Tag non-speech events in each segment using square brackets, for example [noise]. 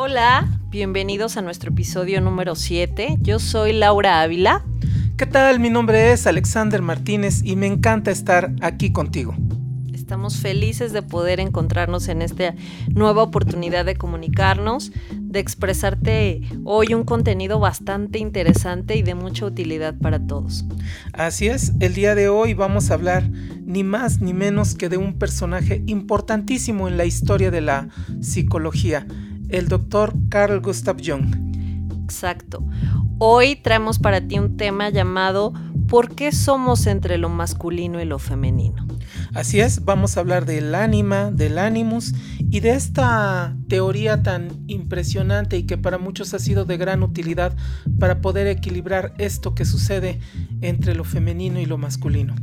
Hola, bienvenidos a nuestro episodio número 7. Yo soy Laura Ávila. ¿Qué tal? Mi nombre es Alexander Martínez y me encanta estar aquí contigo. Estamos felices de poder encontrarnos en esta nueva oportunidad de comunicarnos, de expresarte hoy un contenido bastante interesante y de mucha utilidad para todos. Así es, el día de hoy vamos a hablar ni más ni menos que de un personaje importantísimo en la historia de la psicología, el doctor Carl Gustav Jung. Exacto. Hoy traemos para ti un tema llamado ¿Por qué somos entre lo masculino y lo femenino? Así es, vamos a hablar del ánima, del ánimus y de esta teoría tan impresionante y que para muchos ha sido de gran utilidad para poder equilibrar esto que sucede entre lo femenino y lo masculino.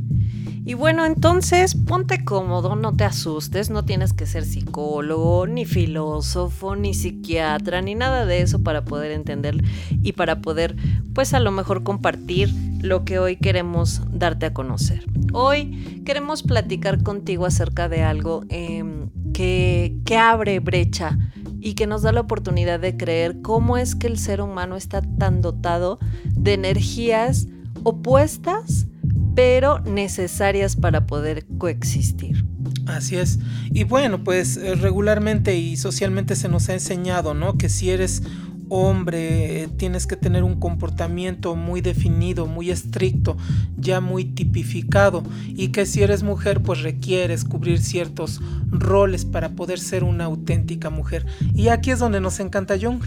Y bueno, entonces ponte cómodo, no te asustes, no tienes que ser psicólogo, ni filósofo, ni psiquiatra, ni nada de eso para poder entender y para poder, pues a lo mejor compartir lo que hoy queremos darte a conocer. Hoy queremos platicar contigo acerca de algo em, que, que abre brecha y que nos da la oportunidad de creer cómo es que el ser humano está tan dotado de energías opuestas pero necesarias para poder coexistir. Así es. Y bueno, pues eh, regularmente y socialmente se nos ha enseñado, ¿no? Que si eres hombre eh, tienes que tener un comportamiento muy definido, muy estricto, ya muy tipificado y que si eres mujer pues requieres cubrir ciertos roles para poder ser una auténtica mujer. Y aquí es donde nos encanta Jung.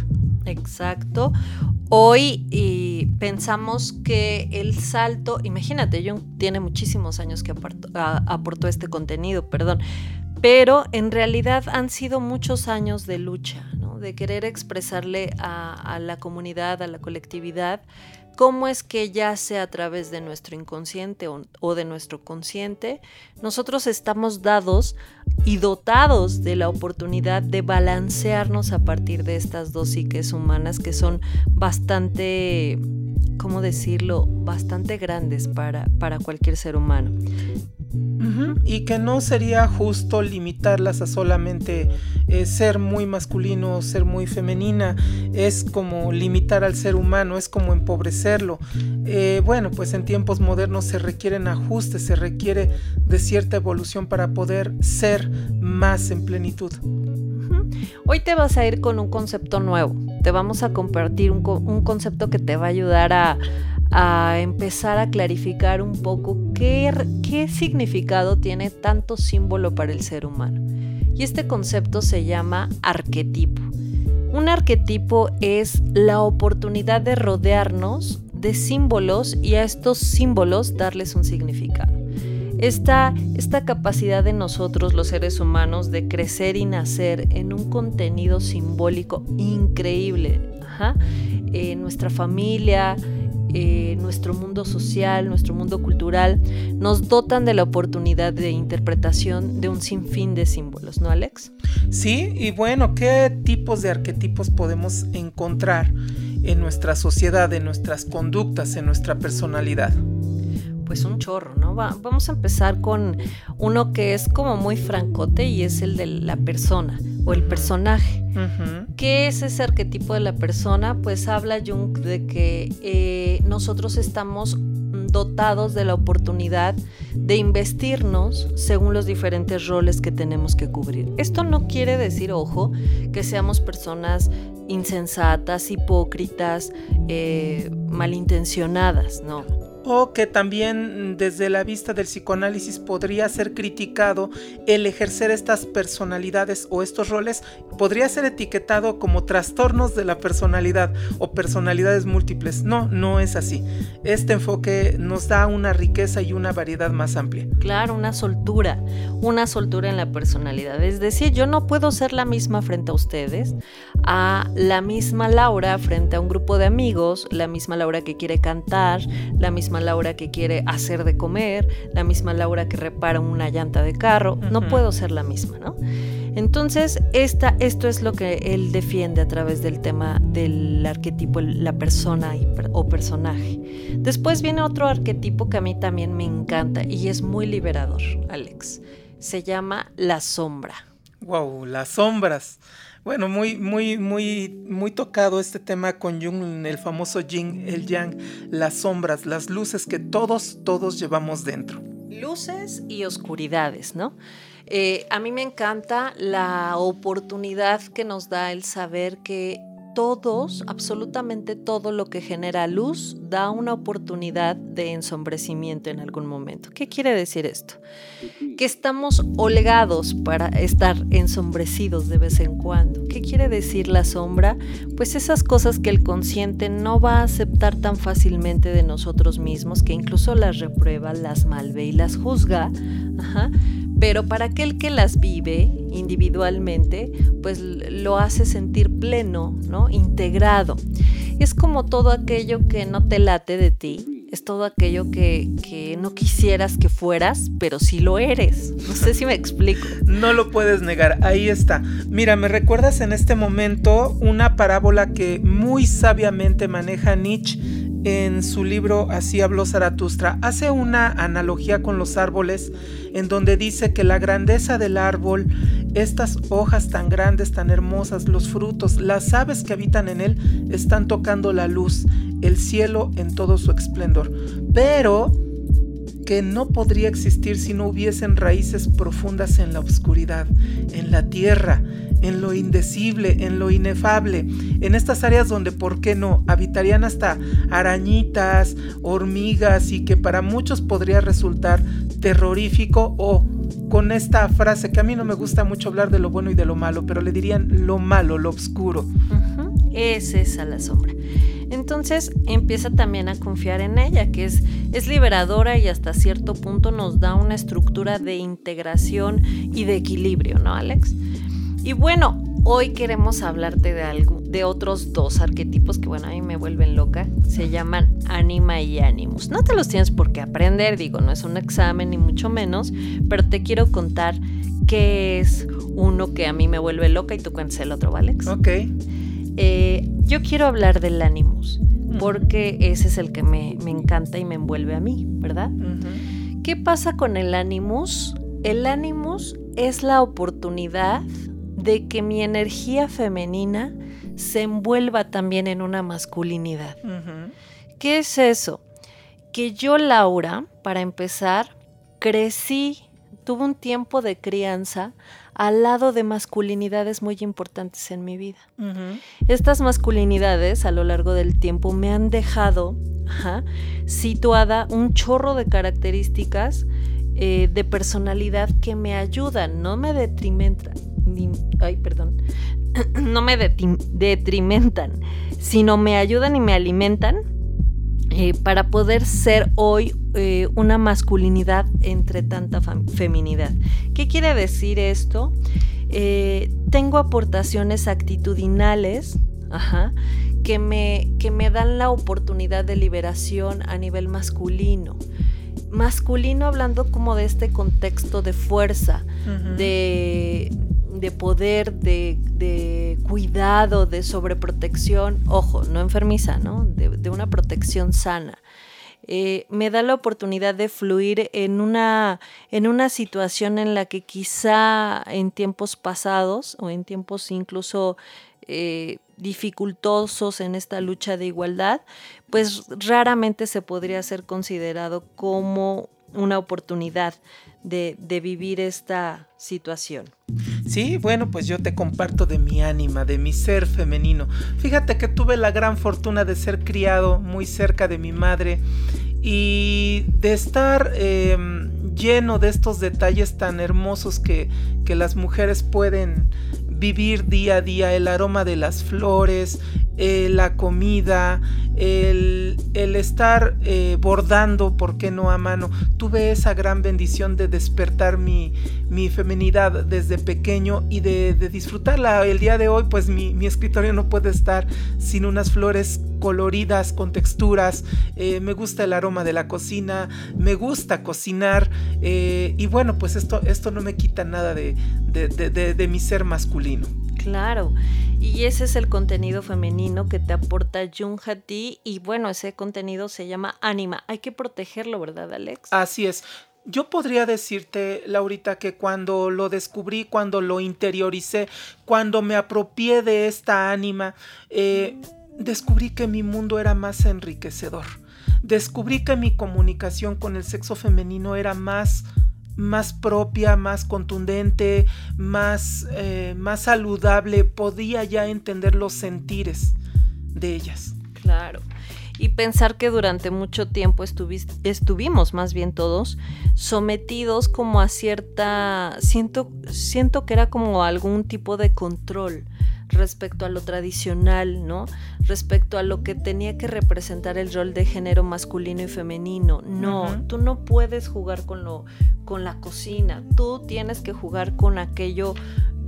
Exacto. Hoy y pensamos que el salto, imagínate, Jung tiene muchísimos años que aportó, este contenido, perdón, pero en realidad han sido muchos años de lucha, de querer expresarle a la comunidad, a la colectividad, cómo es que ya sea a través de nuestro inconsciente o, de nuestro consciente, nosotros estamos dados y dotados de la oportunidad de balancearnos a partir de estas dos psiques humanas que son bastante, ¿cómo decirlo?, bastante grandes para, para cualquier ser humano. Y que no sería justo limitarlas a solamente eh, ser muy masculino, ser muy femenina. Es como limitar al ser humano, es como empobrecerlo. Eh, bueno, pues en tiempos modernos se requieren ajustes, se requiere de cierta evolución para poder ser más en plenitud. Hoy te vas a ir con un concepto nuevo. Vamos a compartir un, concepto que te va a ayudar a, empezar a clarificar un poco qué significado tiene tanto símbolo para el ser humano. Y este concepto se llama arquetipo. Un arquetipo es la oportunidad de rodearnos de símbolos y a estos símbolos darles un significado. Esta, esta capacidad de nosotros, los seres humanos, de crecer y nacer en un contenido simbólico increíble. en nuestra familia, eh, nuestro mundo social, nuestro mundo cultural, nos dotan de la oportunidad de interpretación de un sinfín de símbolos, ¿no, Alex? Sí, y bueno, ¿qué tipos de arquetipos podemos encontrar en nuestra sociedad, en nuestras conductas, en nuestra personalidad? Pues un chorro, ¿no? vamos a empezar con uno que es como muy francote y es el de la persona o el personaje. ¿Qué es ese arquetipo de la persona? Pues habla Jung de que eh, nosotros estamos dotados de la oportunidad de investirnos según los diferentes roles que tenemos que cubrir. Esto no quiere decir, ojo, que seamos personas insensatas, hipócritas, eh, malintencionadas, no o que también desde la vista del psicoanálisis podría ser criticado el ejercer estas personalidades o estos roles, podría ser etiquetado como trastornos de la personalidad o personalidades múltiples. No, no es así. Este enfoque nos da una riqueza y una variedad más amplia. Claro, una soltura, una soltura en la personalidad. Es decir, yo no puedo ser la misma frente a ustedes, a la misma Laura frente a un grupo de amigos, la misma Laura que quiere cantar, la misma Laura que quiere hacer de comer, la misma Laura que repara una llanta de carro. No puedo ser la misma, ¿no? Entonces, esta, esto es lo que él defiende a través del tema del arquetipo, la persona o personaje. Después viene otro arquetipo que a mí también me encanta y es muy liberador, Alex. Se llama la sombra. Wow, las sombras. Bueno, muy, muy, muy, muy tocado este tema con Jung, el famoso Yin, el Yang, las sombras, las luces que todos, todos llevamos dentro. Luces y oscuridades, ¿no? Eh, a mí me encanta la oportunidad que nos da el saber que todos, absolutamente todo lo que genera luz, da una oportunidad de ensombrecimiento en algún momento. ¿Qué quiere decir esto? Que estamos holgados para estar ensombrecidos de vez en cuando. ¿Qué quiere decir la sombra? Pues esas cosas que el consciente no va a aceptar tan fácilmente de nosotros mismos, que incluso las reprueba, las malve y las juzga. Ajá pero para aquel que las vive individualmente, pues lo hace sentir pleno, ¿no? Integrado. Es como todo aquello que no te late de ti, es todo aquello que, que, no quisieras que fueras, pero sí lo eres. No sé si me explico. [laughs] No lo puedes negar, ahí está. Mira, me recuerdas en este momento una parábola que muy sabiamente maneja Nietzsche en su libro Así habló Zaratustra, hace una analogía con los árboles en donde dice que la grandeza del árbol, estas hojas tan grandes, tan hermosas, los frutos, las aves que habitan en él, están tocando la luz, el cielo en todo su esplendor. Pero que no podría existir si no hubiesen raíces profundas en la oscuridad, en la tierra, en lo indecible, en lo inefable, en estas áreas donde, ¿por qué no?, habitarían hasta arañitas, hormigas y que para muchos podría resultar terrorífico o con esta frase que a mí no me gusta mucho hablar de lo bueno y de lo malo, pero le dirían lo malo, lo oscuro. Es esa la sombra. Entonces empieza también a confiar en ella, que es, liberadora y hasta cierto punto nos da una estructura de integración y de equilibrio, ¿no, Alex? Y bueno, hoy queremos hablarte de algo, de otros dos arquetipos que bueno, a mí me vuelven loca. Se llaman anima y animus. No te los tienes por qué aprender, digo, no es un examen ni mucho menos, pero te quiero contar qué es uno que a mí me vuelve loca y tú cuentas el otro, ¿vale? Ok. Eh, yo quiero hablar del animus, porque ese es el que me, encanta y me envuelve a mí, ¿verdad? ¿Qué pasa con el animus? El animus es la oportunidad de que mi energía femenina se envuelva también en una masculinidad. ¿Qué es eso? Que yo, Laura, para empezar, crecí, tuve un tiempo de crianza al lado de masculinidades muy importantes en mi vida. Estas masculinidades a lo largo del tiempo me han dejado situada un chorro de características eh, de personalidad que me ayudan, no me detrimentan, ay, perdón, [clears throat] no me detrimentan, sino me ayudan y me alimentan eh, para poder ser hoy eh, una masculinidad entre tanta feminidad. ¿Qué quiere decir esto? Eh, tengo aportaciones actitudinales que, me, que me dan la oportunidad de liberación a nivel masculino masculino hablando como de este contexto de fuerza, de, de poder, de, cuidado, de sobreprotección, ojo, no enfermiza, ¿no? De, una protección sana. Eh, me da la oportunidad de fluir en una, en una situación en la que quizá en tiempos pasados o en tiempos incluso eh, dificultosos en esta lucha de igualdad, pues raramente se podría ser considerado como una oportunidad de, vivir esta situación. Sí, bueno, pues yo te comparto de mi ánima, de mi ser femenino. Fíjate que tuve la gran fortuna de ser criado muy cerca de mi madre y de estar em, lleno de estos detalles tan hermosos que, que las mujeres pueden vivir día a día, el aroma de las flores, eh, la comida, el, estar eh, bordando, ¿por qué no a mano? Tuve esa gran bendición de despertar mi, mi desde pequeño y de, disfrutarla. El día de hoy, pues mi, escritorio no puede estar sin unas flores coloridas, con texturas. Eh, me gusta el aroma de la cocina, me gusta cocinar. y bueno, pues esto, esto no me quita nada de, de mi ser masculino. Claro, y ese es el contenido femenino que te aporta Jung ti y bueno, ese contenido se llama Anima. Hay que protegerlo, ¿verdad, Alex? Así es. yo podría decirte, Laurita, que cuando lo descubrí, cuando lo interioricé, cuando me apropié de esta ánima, eh, descubrí que mi mundo era más enriquecedor. Descubrí que mi comunicación con el sexo femenino era más más propia, más contundente, más, eh, más saludable, podía ya entender los sentires de ellas. Claro y pensar que durante mucho tiempo estuvimos, más bien todos, sometidos como a cierta, siento, siento que era como algún tipo de control respecto a lo tradicional, ¿no? Respecto a lo que tenía que representar el rol de género masculino y femenino. No, tú no puedes jugar con lo con la cocina, tú tienes que jugar con aquello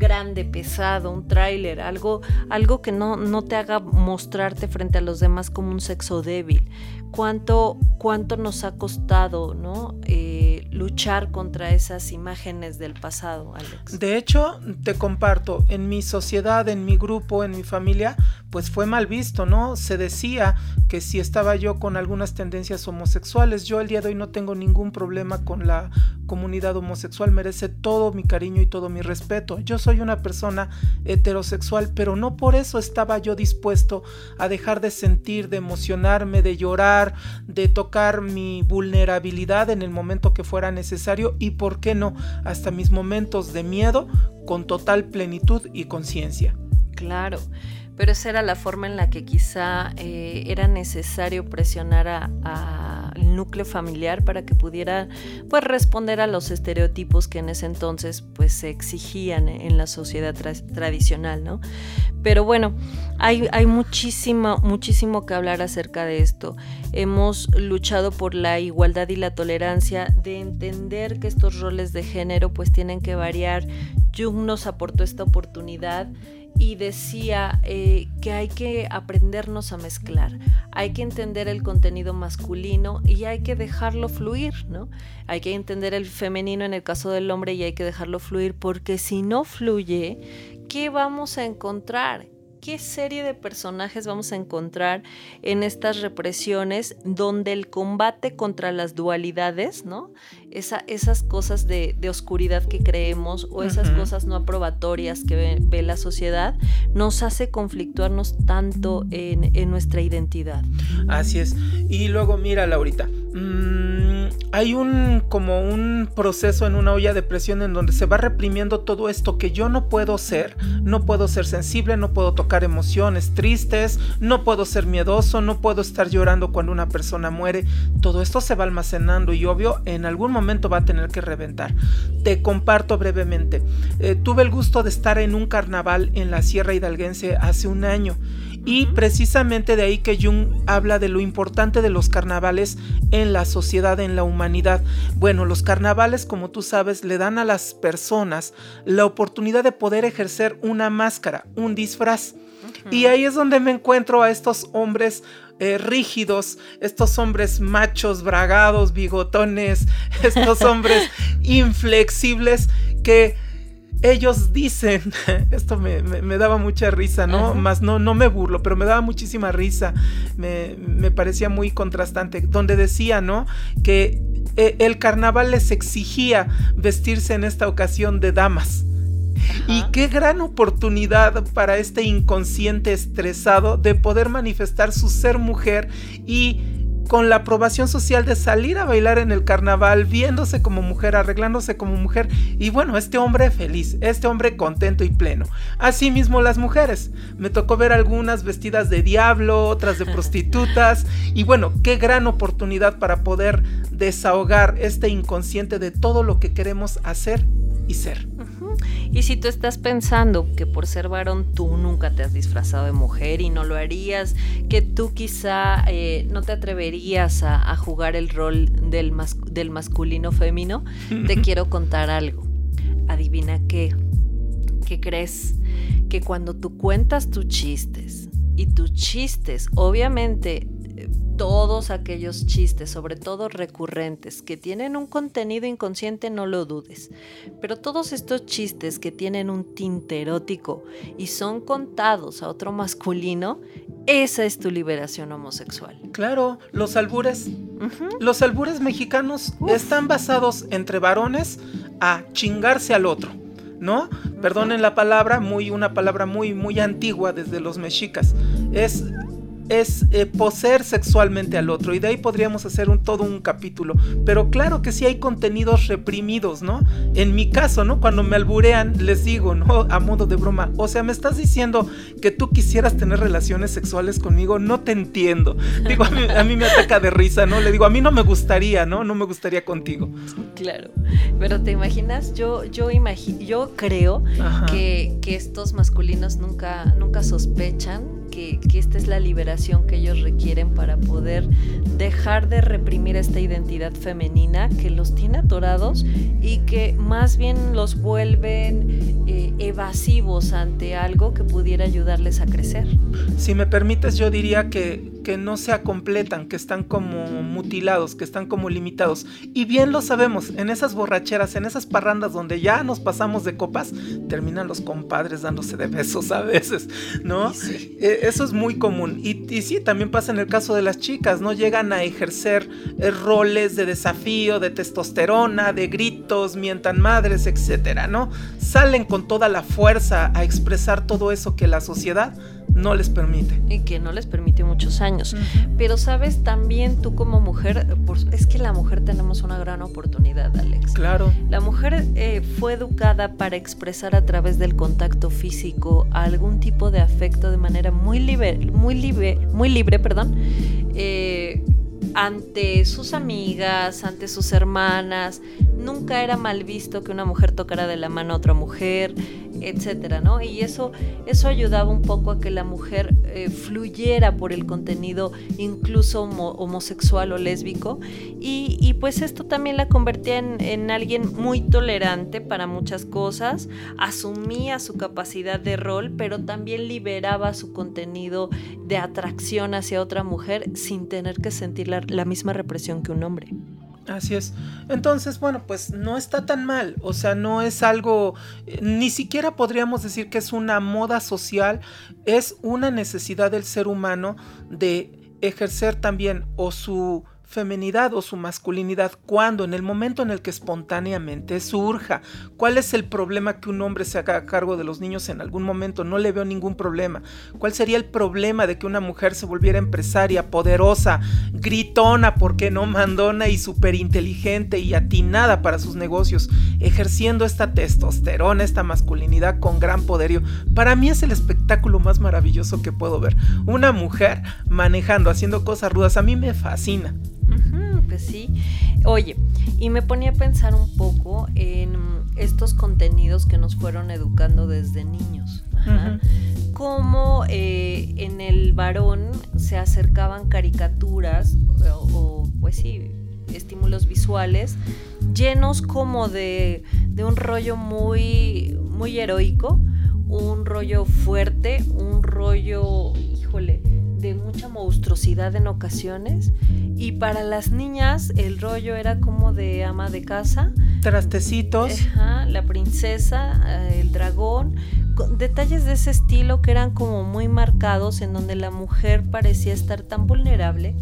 grande, pesado, un tráiler, algo, algo que no, no te haga mostrarte frente a los demás como un sexo débil. ¿Cuánto, cuánto nos ha costado ¿no? Eh, luchar contra esas imágenes del pasado, Alex? De hecho, te comparto, en mi sociedad, en mi grupo, en mi familia, pues fue mal visto, ¿no? Se decía que si estaba yo con algunas tendencias homosexuales, yo el día de hoy no tengo ningún problema con la comunidad homosexual, merece todo mi cariño y todo mi respeto. Yo soy una persona heterosexual, pero no por eso estaba yo dispuesto a dejar de sentir, de emocionarme, de llorar, de tocar mi vulnerabilidad en el momento que fuera necesario y, ¿por qué no?, hasta mis momentos de miedo con total plenitud y conciencia. Claro pero esa era la forma en la que quizá eh, era necesario presionar al núcleo familiar para que pudiera pues responder a los estereotipos que en ese entonces pues se exigían en la sociedad tradicional, ¿no? Pero bueno, hay, hay muchísimo, muchísimo que hablar acerca de esto. Hemos luchado por la igualdad y la tolerancia, de entender que estos roles de género pues tienen que variar. Jung nos aportó esta oportunidad y decía eh, que hay que aprendernos a mezclar, hay que entender el contenido masculino y hay que dejarlo fluir, ¿no? Hay que entender el femenino en el caso del hombre y hay que dejarlo fluir porque si no fluye, ¿qué vamos a encontrar? Qué serie de personajes vamos a encontrar en estas represiones donde el combate contra las dualidades, ¿no? esas cosas de, oscuridad que creemos o esas cosas no aprobatorias que ve, la sociedad, nos hace conflictuarnos tanto en, nuestra identidad. Así es. Y luego, mira, Laurita, mmm, hay un como un proceso en una olla de presión en donde se va reprimiendo todo esto que yo no puedo ser, no puedo ser sensible, no puedo tocar emociones tristes, no puedo ser miedoso, no puedo estar llorando cuando una persona muere. Todo esto se va almacenando y obvio en algún momento va a tener que reventar. Te comparto brevemente. Eh, tuve el gusto de estar en un carnaval en la Sierra Hidalguense hace un año y precisamente de ahí que Jung habla de lo importante de los carnavales en la sociedad, en la humanidad. Bueno, los carnavales, como tú sabes, le dan a las personas la oportunidad de poder ejercer una máscara, un disfraz. Y ahí es donde me encuentro a estos hombres eh, rígidos, estos hombres machos, bragados, bigotones, [laughs] estos hombres [laughs] inflexibles que ellos dicen, [laughs] esto me, daba mucha risa, ¿no? Más no, no me burlo, pero me daba muchísima risa, me, parecía muy contrastante, donde decía, ¿no? Que eh, el carnaval les exigía vestirse en esta ocasión de damas. Y qué gran oportunidad para este inconsciente estresado de poder manifestar su ser mujer y con la aprobación social de salir a bailar en el carnaval, viéndose como mujer, arreglándose como mujer, y bueno, este hombre feliz, este hombre contento y pleno. Asimismo las mujeres, me tocó ver algunas vestidas de diablo, otras de [laughs] prostitutas, y bueno, qué gran oportunidad para poder desahogar este inconsciente de todo lo que queremos hacer y ser. Y si tú estás pensando que por ser varón tú nunca te has disfrazado de mujer y no lo harías, que tú quizá eh, no te atreverías a, jugar el rol del, del masculino femino, te quiero contar algo. Adivina qué. ¿Qué crees? Que cuando tú cuentas tus chistes y tus chistes, obviamente todos aquellos chistes, sobre todo recurrentes, que tienen un contenido inconsciente, no lo dudes. Pero todos estos chistes que tienen un tinte erótico y son contados a otro masculino, esa es tu liberación homosexual. Claro, los albures. Los albures mexicanos están basados entre varones a chingarse al otro. ¿no? Perdonen la palabra, muy una palabra muy muy antigua desde los mexicas. Es es eh, poseer sexualmente al otro y de ahí podríamos hacer un, todo un capítulo. Pero claro que sí hay contenidos reprimidos, ¿no? En mi caso, ¿no? Cuando me alburean, les digo, ¿no? A modo de broma, o sea, me estás diciendo que tú quisieras tener relaciones sexuales conmigo, no te entiendo. [laughs] Digo, a mí, me ataca de risa, ¿no? Le digo, a mí no me gustaría, ¿no? No me gustaría contigo. Claro, pero te imaginas, yo, yo, imagino, yo creo que, que estos masculinos nunca, nunca sospechan que, esta es la liberación que ellos requieren para poder dejar de reprimir esta identidad femenina que los tiene atorados y que más bien los vuelven eh, evasivos ante algo que pudiera ayudarles a crecer. Si me permites, yo diría que, que no se acompletan, que están como mutilados, que están como limitados. Y bien lo sabemos, en esas borracheras, en esas parrandas donde ya nos pasamos de copas, terminan los compadres dándose de besos a veces, ¿no? Eh, eso es muy común. Y, y, sí, también pasa en el caso de las chicas, ¿no? Llegan a ejercer eh, roles de desafío, de testosterona, de gritos, mientan madres, etcétera, ¿no? Salen con toda la fuerza a expresar todo eso que la sociedad no les permite. Y que no les permite muchos años. Pero sabes, también tú como mujer, es que la mujer tenemos una gran oportunidad, Alex. Claro. La mujer eh, fue educada para expresar a través del contacto físico algún tipo de afecto de manera muy libre, muy libre, muy libre, perdón. Eh, ante sus amigas, ante sus hermanas, nunca era mal visto que una mujer tocara de la mano a otra mujer, etcétera, ¿no? Y eso, eso ayudaba un poco a que la mujer eh, fluyera por el contenido incluso homosexual o lésbico y, pues esto también la convertía en, en, alguien muy tolerante para muchas cosas, asumía su capacidad de rol, pero también liberaba su contenido de atracción hacia otra mujer sin tener que sentir la misma represión que un hombre. Así es. Entonces, bueno, pues no está tan mal. O sea, no es algo, ni siquiera podríamos decir que es una moda social, es una necesidad del ser humano de ejercer también o su femenidad o su masculinidad cuando en el momento en el que espontáneamente surja. ¿Cuál es el problema que un hombre se haga cargo de los niños en algún momento? No le veo ningún problema. ¿Cuál sería el problema de que una mujer se volviera empresaria, poderosa, gritona, porque no mandona y súper inteligente y atinada para sus negocios, ejerciendo esta testosterona, esta masculinidad con gran poderío? Para mí es el espectáculo más maravilloso que puedo ver. Una mujer manejando, haciendo cosas rudas, a mí me fascina pues sí. Oye, y me ponía a pensar un poco en estos contenidos que nos fueron educando desde niños. Cómo eh, en el varón se acercaban caricaturas o, pues sí, estímulos visuales llenos como de, de un rollo muy, muy heroico, un rollo fuerte, un rollo, híjole, de mucha monstruosidad en ocasiones y para las niñas el rollo era como de ama de casa. Trastecitos. la princesa, eh, el dragón, detalles de ese estilo que eran como muy marcados en donde la mujer parecía estar tan vulnerable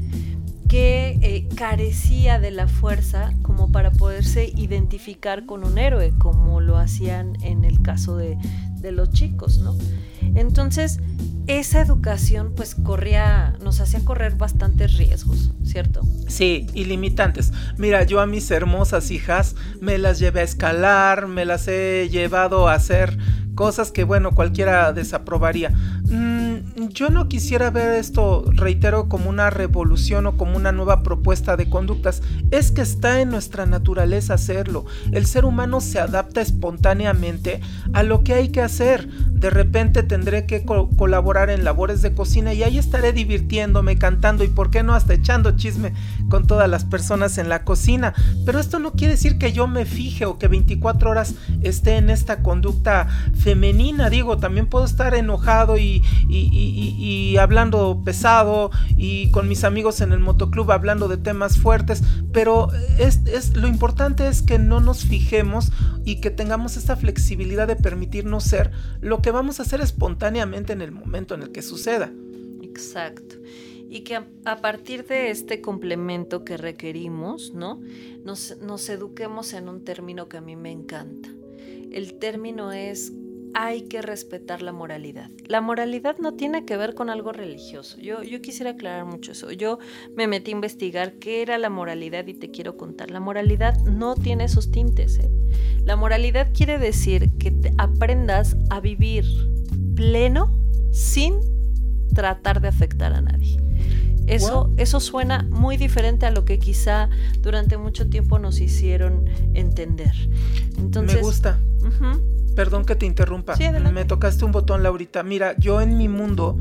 que eh, carecía de la fuerza como para poderse identificar con un héroe, como lo hacían en el caso de, de los chicos, ¿no? Entonces, esa educación pues corría, nos hacía correr bastantes riesgos, ¿cierto? Sí, ilimitantes. Mira, yo a mis hermosas hijas me las llevé a escalar, me las he llevado a hacer cosas que, bueno, cualquiera desaprobaría. Mm, yo no quisiera ver esto, reitero, como una revolución o como una nueva propuesta de conductas. Es que está en nuestra naturaleza hacerlo. El ser humano se adapta espontáneamente a lo que hay que hacer. de repente tendré que colaborar en labores de cocina y ahí estaré divirtiéndome, cantando y por qué no hasta echando chisme con todas las personas en la cocina. Pero esto no quiere decir que yo me fije o que 24 horas esté en esta conducta femenina. Digo, también puedo estar enojado y, y hablando pesado y con mis amigos en el motoclub hablando de temas fuertes, pero es, lo importante es que no nos fijemos y que tengamos esta flexibilidad de permitirnos ser lo que vamos a hacer espontáneamente en el momento en el que suceda. Exacto. Y que a, partir de este complemento que requerimos, ¿no? Nos eduquemos en un término que a mí me encanta. El término es hay que respetar la moralidad. La moralidad no tiene que ver con algo religioso. Yo, yo quisiera aclarar mucho eso. Yo me metí a investigar qué era la moralidad y te quiero contar. La moralidad no tiene esos tintes. ¿eh? La moralidad quiere decir que te aprendas a vivir pleno sin tratar de afectar a nadie. Eso, eso suena muy diferente a lo que quizá durante mucho tiempo nos hicieron entender. Entonces, Me gusta. Perdón que te interrumpa. Me tocaste un botón, Laurita. Mira, yo en mi mundo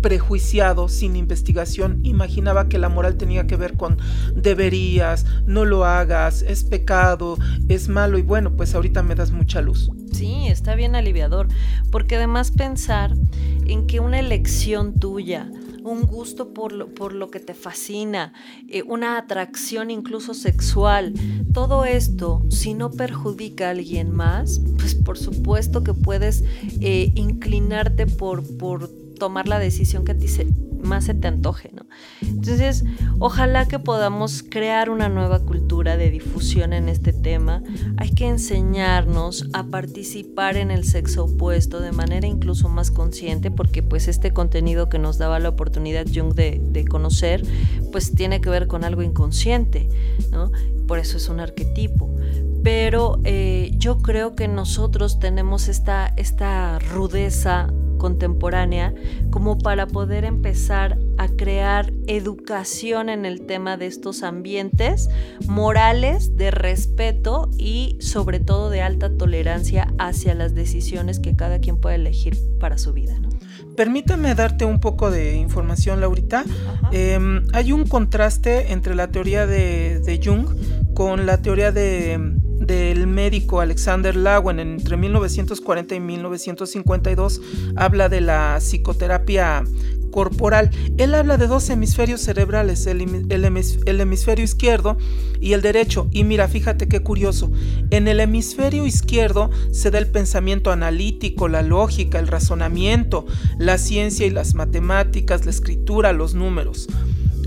prejuiciado, sin investigación, imaginaba que la moral tenía que ver con deberías, no lo hagas, es pecado, es malo y bueno, pues ahorita me das mucha luz. Sí, está bien aliviador, porque además pensar en que una elección tuya, un gusto por lo, por lo que te fascina, eh, una atracción incluso sexual. Todo esto, si no perjudica a alguien más, pues por supuesto que puedes eh, inclinarte por, por tomar la decisión que a ti se, más se te antoje, ¿no? Entonces, ojalá que podamos crear una nueva cultura de difusión en este tema. Hay que enseñarnos a participar en el sexo opuesto de manera incluso más consciente, porque pues este contenido que nos daba la oportunidad Jung de, conocer, pues tiene que ver con algo inconsciente, ¿no? Por eso es un arquetipo pero eh, yo creo que nosotros tenemos esta, esta rudeza contemporánea como para poder empezar a crear educación en el tema de estos ambientes morales de respeto y sobre todo de alta tolerancia hacia las decisiones que cada quien puede elegir para su vida. Permítame darte un poco de información, Laurita. Em, hay un contraste entre la teoría de, de Jung con la teoría de del médico Alexander Lawen entre 1940 y 1952 habla de la psicoterapia corporal. Él habla de dos hemisferios cerebrales, el, hemisferio izquierdo y el derecho. Y mira, fíjate qué curioso. En el hemisferio izquierdo se da el pensamiento analítico, la lógica, el razonamiento, la ciencia y las matemáticas, la escritura, los números.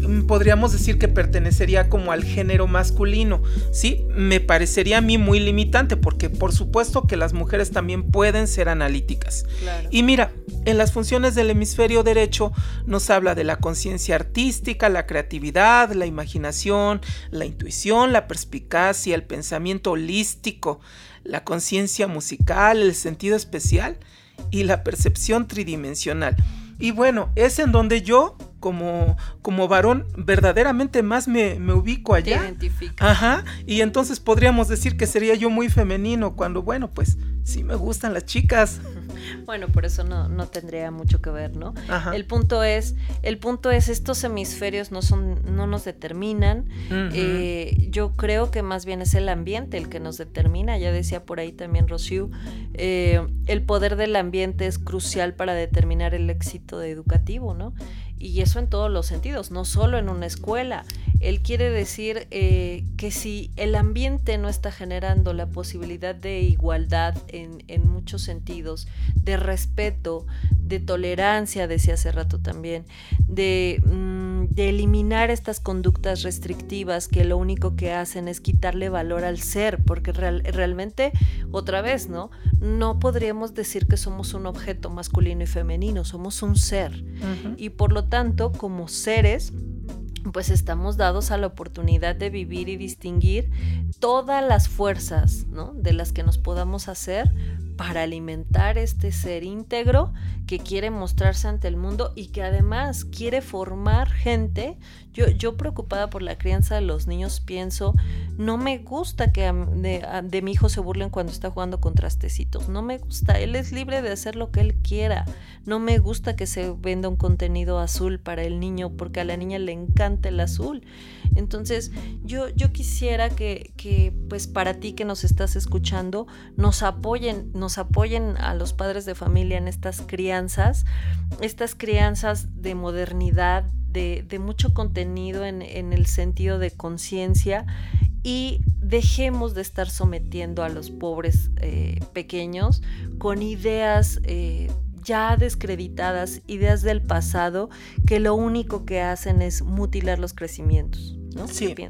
Mm, podríamos decir que pertenecería como al género masculino. Sí, me parecería a mí muy limitante porque por supuesto que las mujeres también pueden ser analíticas. Y mira, en las funciones del hemisferio derecho nos habla de la conciencia artística, la creatividad, la imaginación, la intuición, la perspicacia, el pensamiento holístico, la conciencia musical, el sentido especial y la percepción tridimensional. Y bueno, es en donde yo como, como varón verdaderamente más me, ubico allá. identifica. Ajá. Y entonces podríamos decir que sería yo muy femenino cuando, bueno, pues sí me gustan las chicas. [laughs] Bueno, por eso no, tendría mucho que ver, ¿no? El punto es, el punto es, estos hemisferios no son, no nos determinan. Eh, yo creo que más bien es el ambiente el que nos determina. Ya decía por ahí también Rocío, eh, el poder del ambiente es crucial para determinar el éxito educativo, ¿no? Y eso en todos los sentidos, no solo en una escuela. Él quiere decir eh, que si el ambiente no está generando la posibilidad de igualdad en, muchos sentidos, de respeto, de tolerancia, decía hace rato también, de, mm, eliminar estas conductas restrictivas que lo único que hacen es quitarle valor al ser, porque realmente, otra vez, ¿no? No podríamos decir que somos un objeto masculino y femenino, somos un ser. Y por lo tanto, como seres, pues estamos dados a la oportunidad de vivir y distinguir todas las fuerzas ¿no? de las que nos podamos hacer para alimentar este ser íntegro que quiere mostrarse ante el mundo y que además quiere formar gente. Yo, yo preocupada por la crianza de los niños pienso, no me gusta que de, de, mi hijo se burlen cuando está jugando con trastecitos, no me gusta, él es libre de hacer lo que él quiera, no me gusta que se venda un contenido azul para el niño porque a la niña le encanta el azul. Entonces yo, yo quisiera que, que pues para ti que nos estás escuchando nos apoyen, nos apoyen a los padres de familia en estas crianzas, estas crianzas de modernidad, de, mucho contenido en, el sentido de conciencia y dejemos de estar sometiendo a los pobres eh, pequeños con ideas eh, ya descreditadas, ideas del pasado que lo único que hacen es mutilar los crecimientos. ¿no? Sí. ¿Qué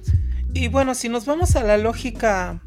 Y bueno, si nos vamos a la lógica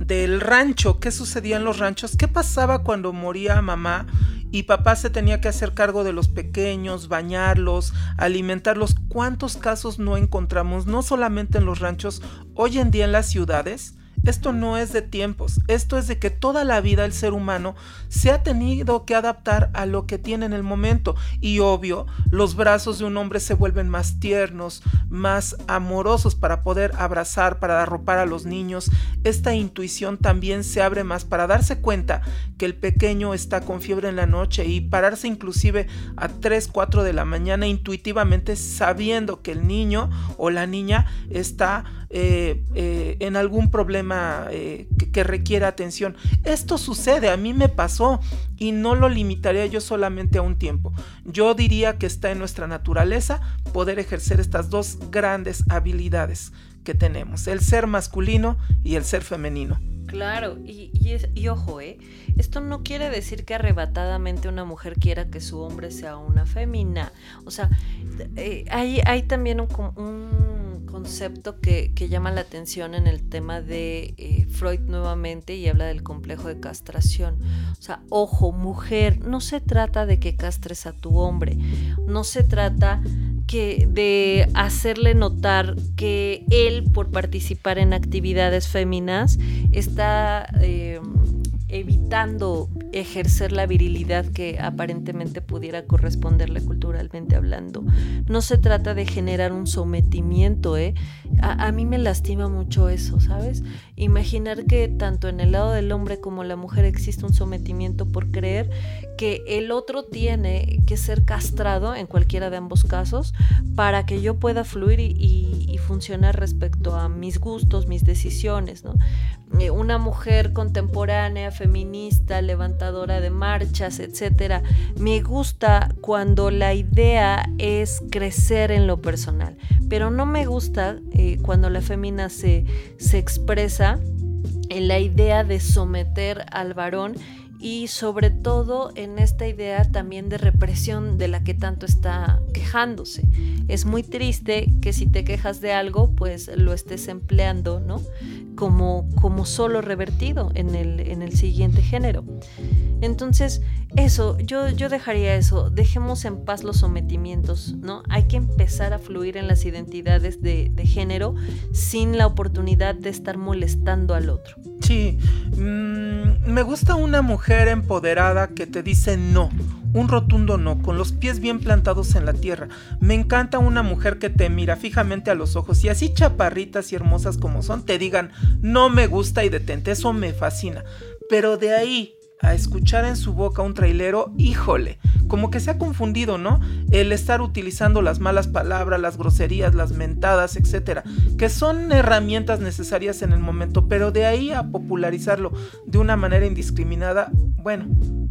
del rancho, qué sucedía en los ranchos, qué pasaba cuando moría mamá y papá se tenía que hacer cargo de los pequeños, bañarlos, alimentarlos. ¿Cuántos casos no encontramos, no solamente en los ranchos, hoy en día en las ciudades? Esto no es de tiempos, esto es de que toda la vida el ser humano se ha tenido que adaptar a lo que tiene en el momento y obvio, los brazos de un hombre se vuelven más tiernos, más amorosos para poder abrazar, para arropar a los niños. Esta intuición también se abre más para darse cuenta que el pequeño está con fiebre en la noche y pararse inclusive a 3, 4 de la mañana intuitivamente sabiendo que el niño o la niña está eh, eh, en algún problema eh, que, requiera atención. Esto sucede, a mí me pasó y no lo limitaría yo solamente a un tiempo. Yo diría que está en nuestra naturaleza poder ejercer estas dos grandes habilidades que tenemos, el ser masculino y el ser femenino. Claro, y, y, ojo, ¿eh? esto no quiere decir que arrebatadamente una mujer quiera que su hombre sea una fémina. O sea, hay, hay, también un, un concepto que, llama la atención en el tema de eh, Freud nuevamente y habla del complejo de castración. O sea, ojo, mujer, no se trata de que castres a tu hombre, no se trata que de hacerle notar que él por participar en actividades féminas está eh, evitando ejercer la virilidad que aparentemente pudiera corresponderle culturalmente hablando. No se trata de generar un sometimiento, ¿eh? A, mí me lastima mucho eso, ¿sabes? Imaginar que tanto en el lado del hombre como la mujer existe un sometimiento por creer que el otro tiene que ser castrado en cualquiera de ambos casos para que yo pueda fluir y, funcionar respecto a mis gustos, mis decisiones, ¿no? Eh, una mujer contemporánea, feminista, levantadora de marchas, etcétera. Me gusta cuando la idea es crecer en lo personal, pero no me gusta eh, cuando la femina se expresa en la idea de someter al varón y sobre todo en esta idea también de represión de la que tanto está quejándose. Es muy triste que si te quejas de algo, pues lo estés empleando, ¿no? Como, como solo revertido en el, en el siguiente género. Entonces, eso, yo, yo dejaría eso, dejemos en paz los sometimientos, ¿no? Hay que empezar a fluir en las identidades de, de género sin la oportunidad de estar molestando al otro. Sí, mm, me gusta una mujer empoderada que te dice no. Un rotundo no, con los pies bien plantados en la tierra. Me encanta una mujer que te mira fijamente a los ojos y así chaparritas y hermosas como son te digan no me gusta y detente. Eso me fascina. Pero de ahí a escuchar en su boca un trailero, híjole, como que se ha confundido, ¿no? El estar utilizando las malas palabras, las groserías, las mentadas, etcétera, que son herramientas necesarias en el momento, pero de ahí a popularizarlo de una manera indiscriminada, bueno,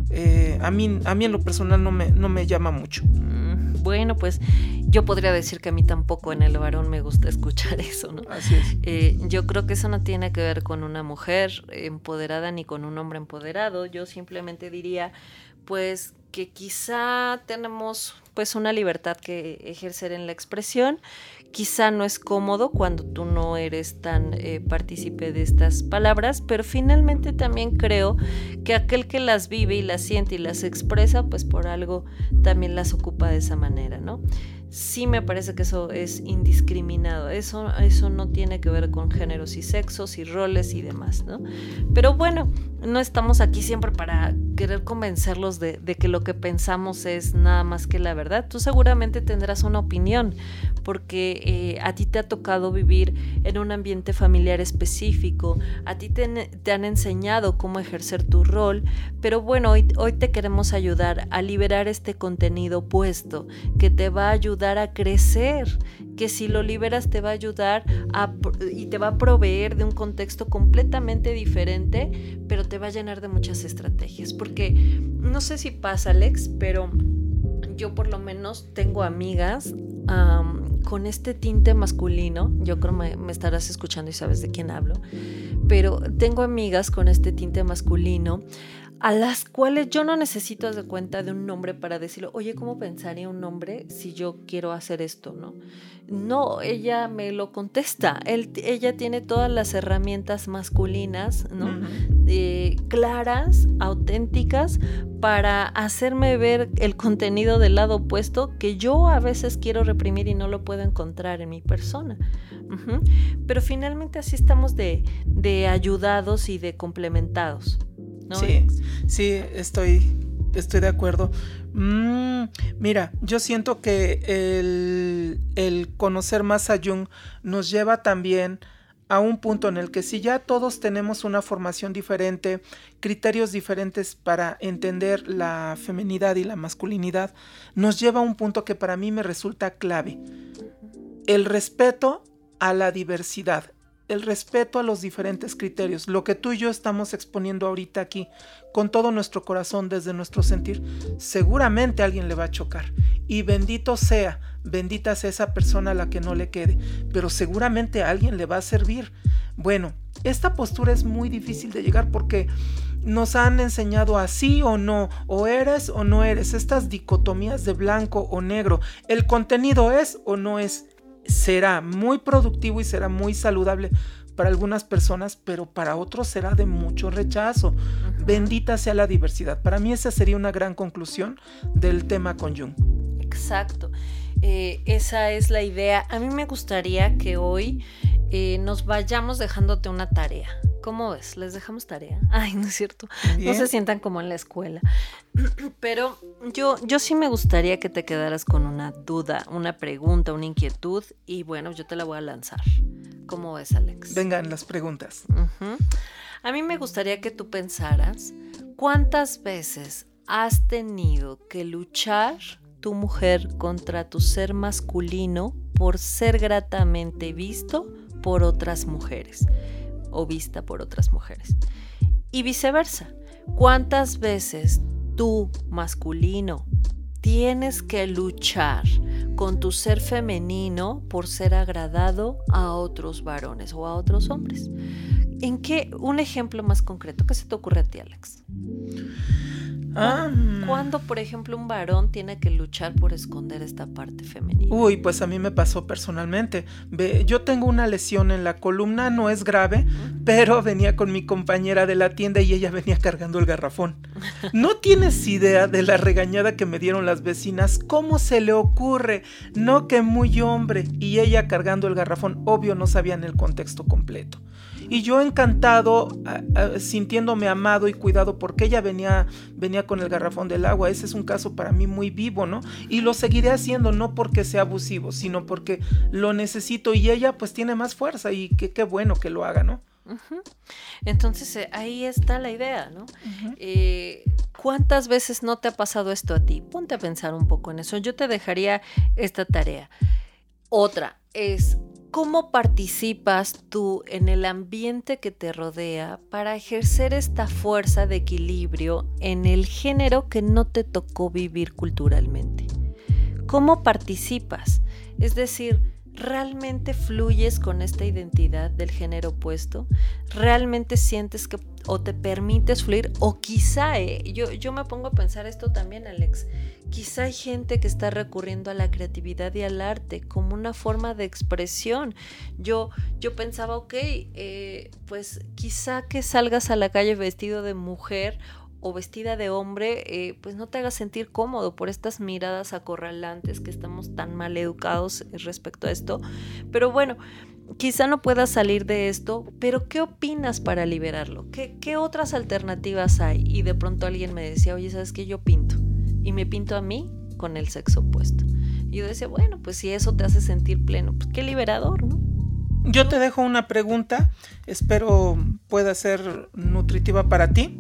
eh, a, mí, a mí en lo personal no me, no me llama mucho. Mm, bueno, pues yo podría decir que a mí tampoco en el varón me gusta [laughs] escuchar eso, ¿no? Así es. Eh, yo creo que eso no tiene que ver con una mujer empoderada ni con un hombre empoderado. Yo simplemente diría, pues, que quizá tenemos pues una libertad que ejercer en la expresión. Quizá no es cómodo cuando tú no eres tan eh, partícipe de estas palabras, pero finalmente también creo que aquel que las vive y las siente y las expresa, pues por algo también las ocupa de esa manera, ¿no? Sí me parece que eso es indiscriminado. Eso, eso no tiene que ver con géneros y sexos y roles y demás, ¿no? Pero bueno, no estamos aquí siempre para querer convencerlos de, que lo que pensamos es nada más que la verdad. Tú seguramente tendrás una opinión porque eh, a ti te ha tocado vivir en un ambiente familiar específico, a ti te, han enseñado cómo ejercer tu rol, pero bueno, hoy, hoy te queremos ayudar a liberar este contenido puesto que te va a ayudar a crecer, que si lo liberas te va a ayudar y te va a proveer de un contexto completamente diferente, pero te va a llenar de muchas estrategias. Porque no sé si pasa, Alex, pero yo por lo menos tengo amigas con este tinte masculino. Yo creo me, me estarás escuchando y sabes de quién hablo. Pero tengo amigas con este tinte masculino a las cuales yo no necesito hacer cuenta de un nombre para decirlo, oye, ¿cómo pensaría un nombre si yo quiero hacer esto? No, no ella me lo contesta. ella tiene todas las herramientas masculinas, ¿no? claras, auténticas, para hacerme ver el contenido del lado opuesto que yo a veces quiero reprimir y no lo puedo encontrar en mi persona. Pero finalmente así estamos de, de ayudados y de complementados. Sí, sí, estoy, estoy de acuerdo. Mm, mira, yo siento que el, el conocer más a Jung nos lleva también a un punto en el que si ya todos tenemos una formación diferente, criterios diferentes para entender la feminidad y la masculinidad, nos lleva a un punto que para mí me resulta clave. El respeto a la diversidad, el respeto a los diferentes criterios, lo que tú y yo estamos exponiendo ahorita aquí, con todo nuestro corazón, desde nuestro sentir, seguramente a alguien le va a chocar. Y bendito sea, bendita sea esa persona a la que no le quede, pero seguramente a alguien le va a servir. Bueno, esta postura es muy difícil de llegar porque nos han enseñado así o no, o eres o no eres, estas dicotomías de blanco o negro. El contenido es o no es será muy productivo y será muy saludable para algunas personas, pero para otros será de mucho rechazo. Bendita sea la diversidad. Para mí esa sería una gran conclusión del tema con Jung. Exacto. Eh, esa es la idea. A mí me gustaría que hoy eh, nos vayamos dejándote una tarea. ¿Cómo ves? ¿Les dejamos tarea? [laughs] Ay, no es cierto. No se sientan como en la escuela. [clears throat] Pero yo, yo sí me gustaría que te quedaras con una duda, una pregunta, una inquietud y bueno, yo te la voy a lanzar. ¿Cómo ves, Alex? Vengan las preguntas. A mí me gustaría que tú pensaras cuántas veces has tenido que luchar tu mujer contra tu ser masculino por ser gratamente visto por otras mujeres o vista por otras mujeres. Y viceversa, ¿cuántas veces tú, masculino, tienes que luchar con tu ser femenino por ser agradado a otros varones o a otros hombres? ¿En qué? Un ejemplo más concreto, ¿qué se te ocurre a ti, Alex? Ah. ¿Cuándo, por ejemplo, un varón tiene que luchar por esconder esta parte femenina? Uy, pues a mí me pasó personalmente. yo tengo una lesión en la columna, no es grave, pero venía con mi compañera de la tienda y ella venía cargando el garrafón. No tienes idea de la regañada que me dieron las vecinas. ¿Cómo se le ocurre? No que muy hombre. Y ella cargando el garrafón, obvio no sabían el contexto completo. Y yo encantado, sintiéndome amado y cuidado porque ella venía, venía con el garrafón del agua. Ese es un caso para mí muy vivo, ¿no? Y lo seguiré haciendo no porque sea abusivo, sino porque lo necesito y ella pues tiene más fuerza y qué bueno que lo haga, ¿no? Entonces eh, ahí está la idea, ¿no? Eh, ¿Cuántas veces no te ha pasado esto a ti? Ponte a pensar un poco en eso. Yo te dejaría esta tarea. Otra es ¿Cómo participas tú en el ambiente que te rodea para ejercer esta fuerza de equilibrio en el género que no te tocó vivir culturalmente? ¿Cómo participas? Es decir, ¿realmente fluyes con esta identidad del género opuesto? ¿Realmente sientes que o te permites fluir? O quizá, eh, yo, yo me pongo a pensar esto también, Alex, Quizá hay gente que está recurriendo a la creatividad y al arte como una forma de expresión. Yo, yo pensaba, ok, eh, pues quizá que salgas a la calle vestido de mujer o vestida de hombre, eh, pues no te hagas sentir cómodo por estas miradas acorralantes que estamos tan mal educados respecto a esto. Pero bueno, quizá no puedas salir de esto, pero ¿qué opinas para liberarlo? ¿Qué, ¿Qué, otras alternativas hay? Y de pronto alguien me decía, oye, ¿sabes qué? Yo pinto. Y me pinto a mí con el sexo opuesto. Y yo decía, bueno, pues si eso te hace sentir pleno, pues qué liberador, ¿no? Yo te dejo una pregunta, espero pueda ser nutritiva para ti.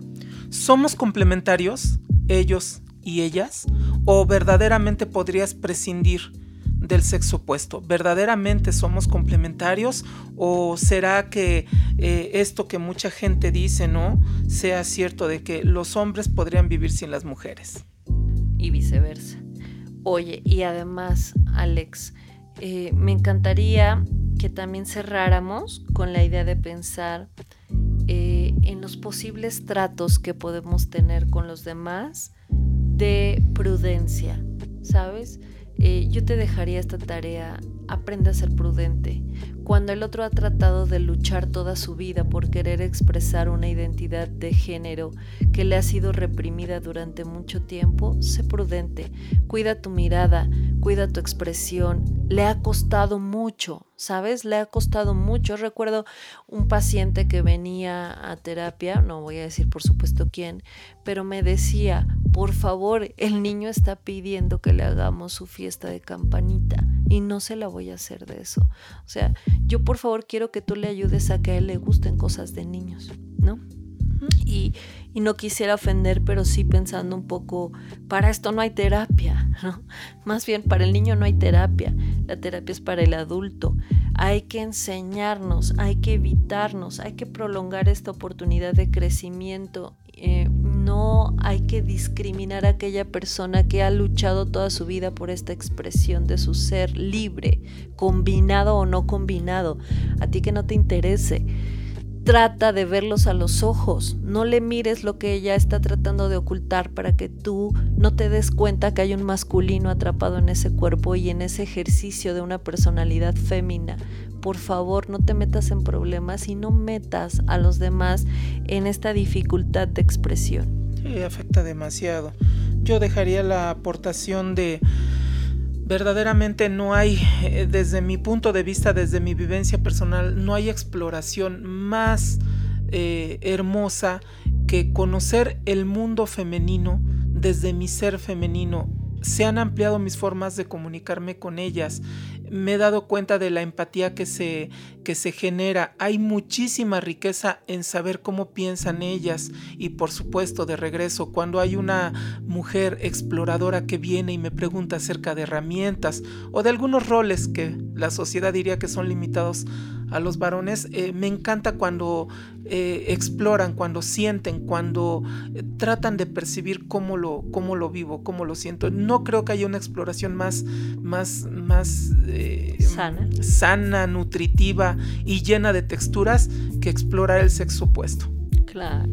¿Somos complementarios, ellos y ellas? ¿O verdaderamente podrías prescindir del sexo opuesto? ¿Verdaderamente somos complementarios? ¿O será que eh, esto que mucha gente dice, no, sea cierto de que los hombres podrían vivir sin las mujeres? Y viceversa. Oye, y además, Alex, eh, me encantaría que también cerráramos con la idea de pensar eh, en los posibles tratos que podemos tener con los demás de prudencia, ¿sabes? Eh, yo te dejaría esta tarea, aprende a ser prudente. Cuando el otro ha tratado de luchar toda su vida por querer expresar una identidad de género que le ha sido reprimida durante mucho tiempo, sé prudente, cuida tu mirada, cuida tu expresión. Le ha costado mucho, ¿sabes? Le ha costado mucho. Recuerdo un paciente que venía a terapia, no voy a decir por supuesto quién, pero me decía, por favor, el niño está pidiendo que le hagamos su fiesta de campanita y no se la voy a hacer de eso. O sea, yo por favor quiero que tú le ayudes a que a él le gusten cosas de niños, ¿no? Y, y, no quisiera ofender, pero sí pensando un poco, para esto no hay terapia, [laughs] ¿no? Más bien, para el niño no hay terapia, la terapia es para el adulto. Hay que enseñarnos, hay que evitarnos, hay que prolongar esta oportunidad de crecimiento. Eh, no hay que discriminar a aquella persona que ha luchado toda su vida por esta expresión de su ser libre, combinado o no combinado. A ti que no te interese trata de verlos a los ojos, no le mires lo que ella está tratando de ocultar para que tú no te des cuenta que hay un masculino atrapado en ese cuerpo y en ese ejercicio de una personalidad fémina. Por favor, no te metas en problemas y no metas a los demás en esta dificultad de expresión. Sí, afecta demasiado. Yo dejaría la aportación de verdaderamente no hay, eh, desde mi punto de vista, desde mi vivencia personal, no hay exploración más eh, hermosa que conocer el mundo femenino desde mi ser femenino. Se han ampliado mis formas de comunicarme con ellas, me he dado cuenta de la empatía que se, que se genera. Hay muchísima riqueza en saber cómo piensan ellas y por supuesto de regreso cuando hay una mujer exploradora que viene y me pregunta acerca de herramientas o de algunos roles que la sociedad diría que son limitados a los varones, eh, me encanta cuando eh, exploran, cuando sienten, cuando eh, tratan de percibir cómo lo, cómo lo vivo, cómo lo siento. No creo que haya una exploración más, más, más sana. sana, nutritiva y llena de texturas que explorar el sexo opuesto. Claro.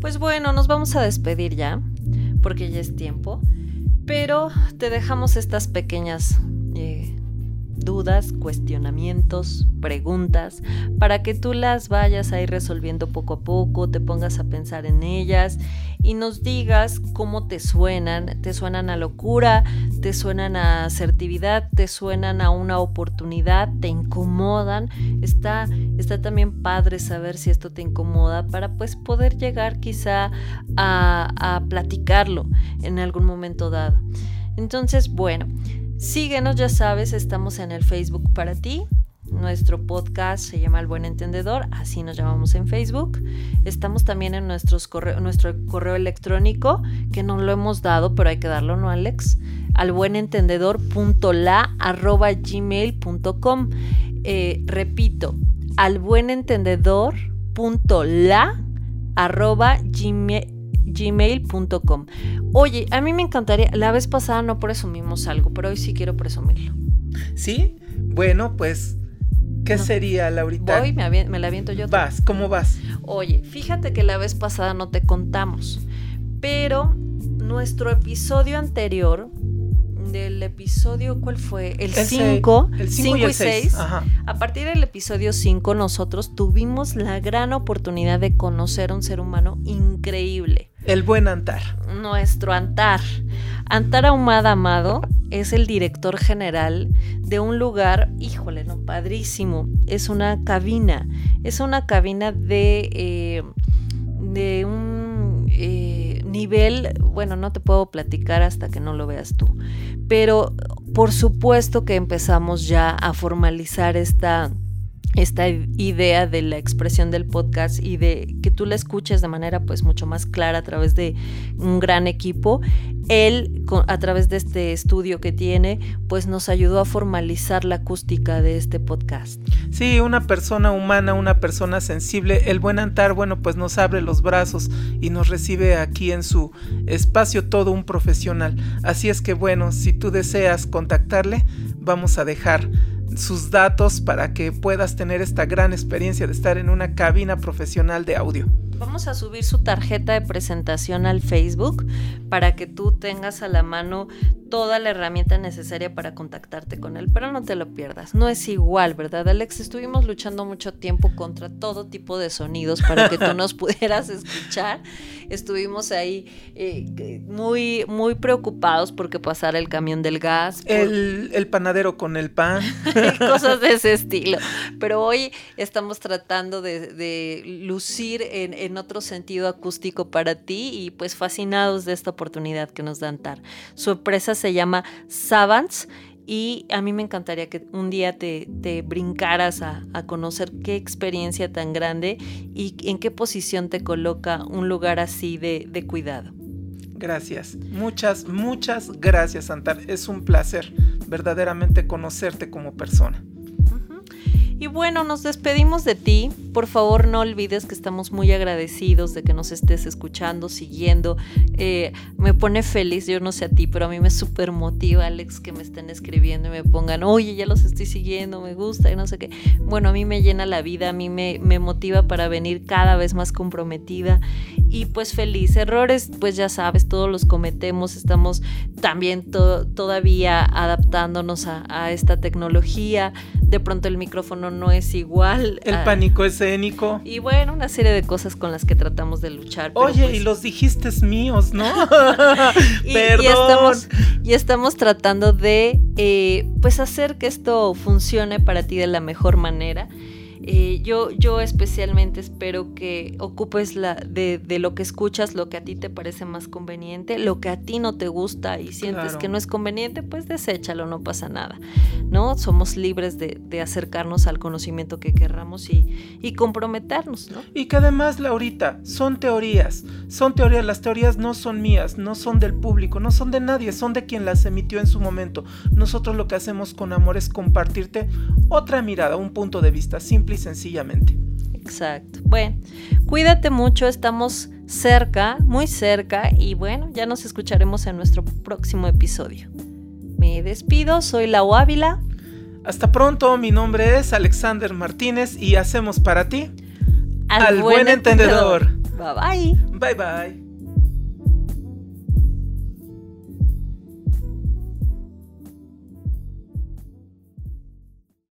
Pues bueno, nos vamos a despedir ya, porque ya es tiempo, pero te dejamos estas pequeñas dudas, cuestionamientos, preguntas, para que tú las vayas a ir resolviendo poco a poco, te pongas a pensar en ellas y nos digas cómo te suenan. ¿Te suenan a locura? ¿Te suenan a asertividad? ¿Te suenan a una oportunidad? ¿Te incomodan? Está, está también padre saber si esto te incomoda para pues poder llegar quizá a, a platicarlo en algún momento dado. Entonces, bueno, Síguenos, ya sabes, estamos en el Facebook para ti. Nuestro podcast se llama El Buen Entendedor, así nos llamamos en Facebook. Estamos también en nuestros nuestro correo electrónico, que no lo hemos dado, pero hay que darlo, ¿no, Alex? Al buenentendedor.la arroba gmail.com. Eh, repito, al buenentendedor.la arroba gmail gmail.com. Oye, a mí me encantaría, la vez pasada no presumimos algo, pero hoy sí quiero presumirlo. ¿Sí? Bueno, pues, ¿qué sería, Laurita? Voy, me, me, la aviento yo. Vas, ¿cómo vas? Oye, fíjate que la vez pasada no te contamos, pero nuestro episodio anterior del episodio, ¿cuál fue? El 5. El 5 y 6. A partir del episodio 5 nosotros tuvimos la gran oportunidad de conocer a un ser humano increíble El buen Antar. Nuestro Antar. Antar Ahumada Amado es el director general de un lugar, híjole, no, padrísimo. Es una cabina. Es una cabina de, eh, de un eh, nivel, bueno, no te puedo platicar hasta que no lo veas tú. Pero por supuesto que empezamos ya a formalizar esta esta idea de la expresión del podcast y de que tú la escuches de manera pues mucho más clara a través de un gran equipo. Él, a través de este estudio que tiene, pues nos ayudó a formalizar la acústica de este podcast. Sí, una persona humana, una persona sensible. El buen Antar, bueno, pues nos abre los brazos y nos recibe aquí en su espacio todo un profesional. Así es que bueno, si tú deseas contactarle, vamos a dejar sus datos para que puedas tener esta gran experiencia de estar en una cabina profesional de audio. Vamos a subir su tarjeta de presentación al Facebook para que tú tengas a la mano toda la herramienta necesaria para contactarte con él, pero no te lo pierdas. No es igual, ¿verdad, Alex? Estuvimos luchando mucho tiempo contra todo tipo de sonidos para que tú nos [laughs] pudieras escuchar. Estuvimos ahí eh, muy, muy preocupados porque pasara el camión del gas. El, panadero con el pan. [laughs] Cosas de ese [laughs] estilo. Pero hoy estamos tratando de, lucir en, en otro sentido acústico para ti y pues fascinados de esta oportunidad que nos dan TAR. Su empresa se llama Savants y a mí me encantaría que un día te, brincaras a, conocer qué experiencia tan grande y en qué posición te coloca un lugar así de, de cuidado. Gracias, muchas, muchas gracias, Antar. Es un placer verdaderamente conocerte como persona. Y bueno, nos despedimos de ti. Por favor, no olvides que estamos muy agradecidos de que nos estés escuchando, siguiendo. Eh, me pone feliz, yo no sé a ti, pero a mí me súper motiva, Alex, que me estén escribiendo y me pongan, oye, ya los estoy siguiendo, me gusta y no sé qué. Bueno, a mí me llena la vida, a mí me, motiva para venir cada vez más comprometida y pues feliz. Errores, pues ya sabes, todos los cometemos, estamos también todavía adaptándonos a esta tecnología. De pronto el micrófono no es igual. El pánico escénico. Y bueno, una serie de cosas con las que tratamos de luchar. Oye, y pues los dijiste míos, ¿no? [laughs] [laughs] y, Perdón. Y estamos, tratando de eh, pues hacer que esto funcione para ti de la mejor manera. Eh, yo, yo especialmente espero que ocupes la, de, lo que escuchas lo que a ti te parece más conveniente, lo que a ti no te gusta y sientes que no es conveniente, pues deséchalo, no pasa nada. ¿no? Somos libres de, acercarnos al conocimiento que querramos y, y comprometernos. ¿no? Y que además, Laurita, son teorías, son teorías, las teorías no son mías, no son del público, no son de nadie, son de quien las emitió en su momento. Nosotros lo que hacemos con amor es compartirte otra mirada, un punto de vista simple sencillamente. Exacto. Bueno, cuídate mucho, estamos cerca, muy cerca y bueno, ya nos escucharemos en nuestro próximo episodio. Me despido, soy Lau Ávila. Hasta pronto, mi nombre es Alexander Martínez y hacemos para ti al, buen, entendedor. Bye bye. Bye bye.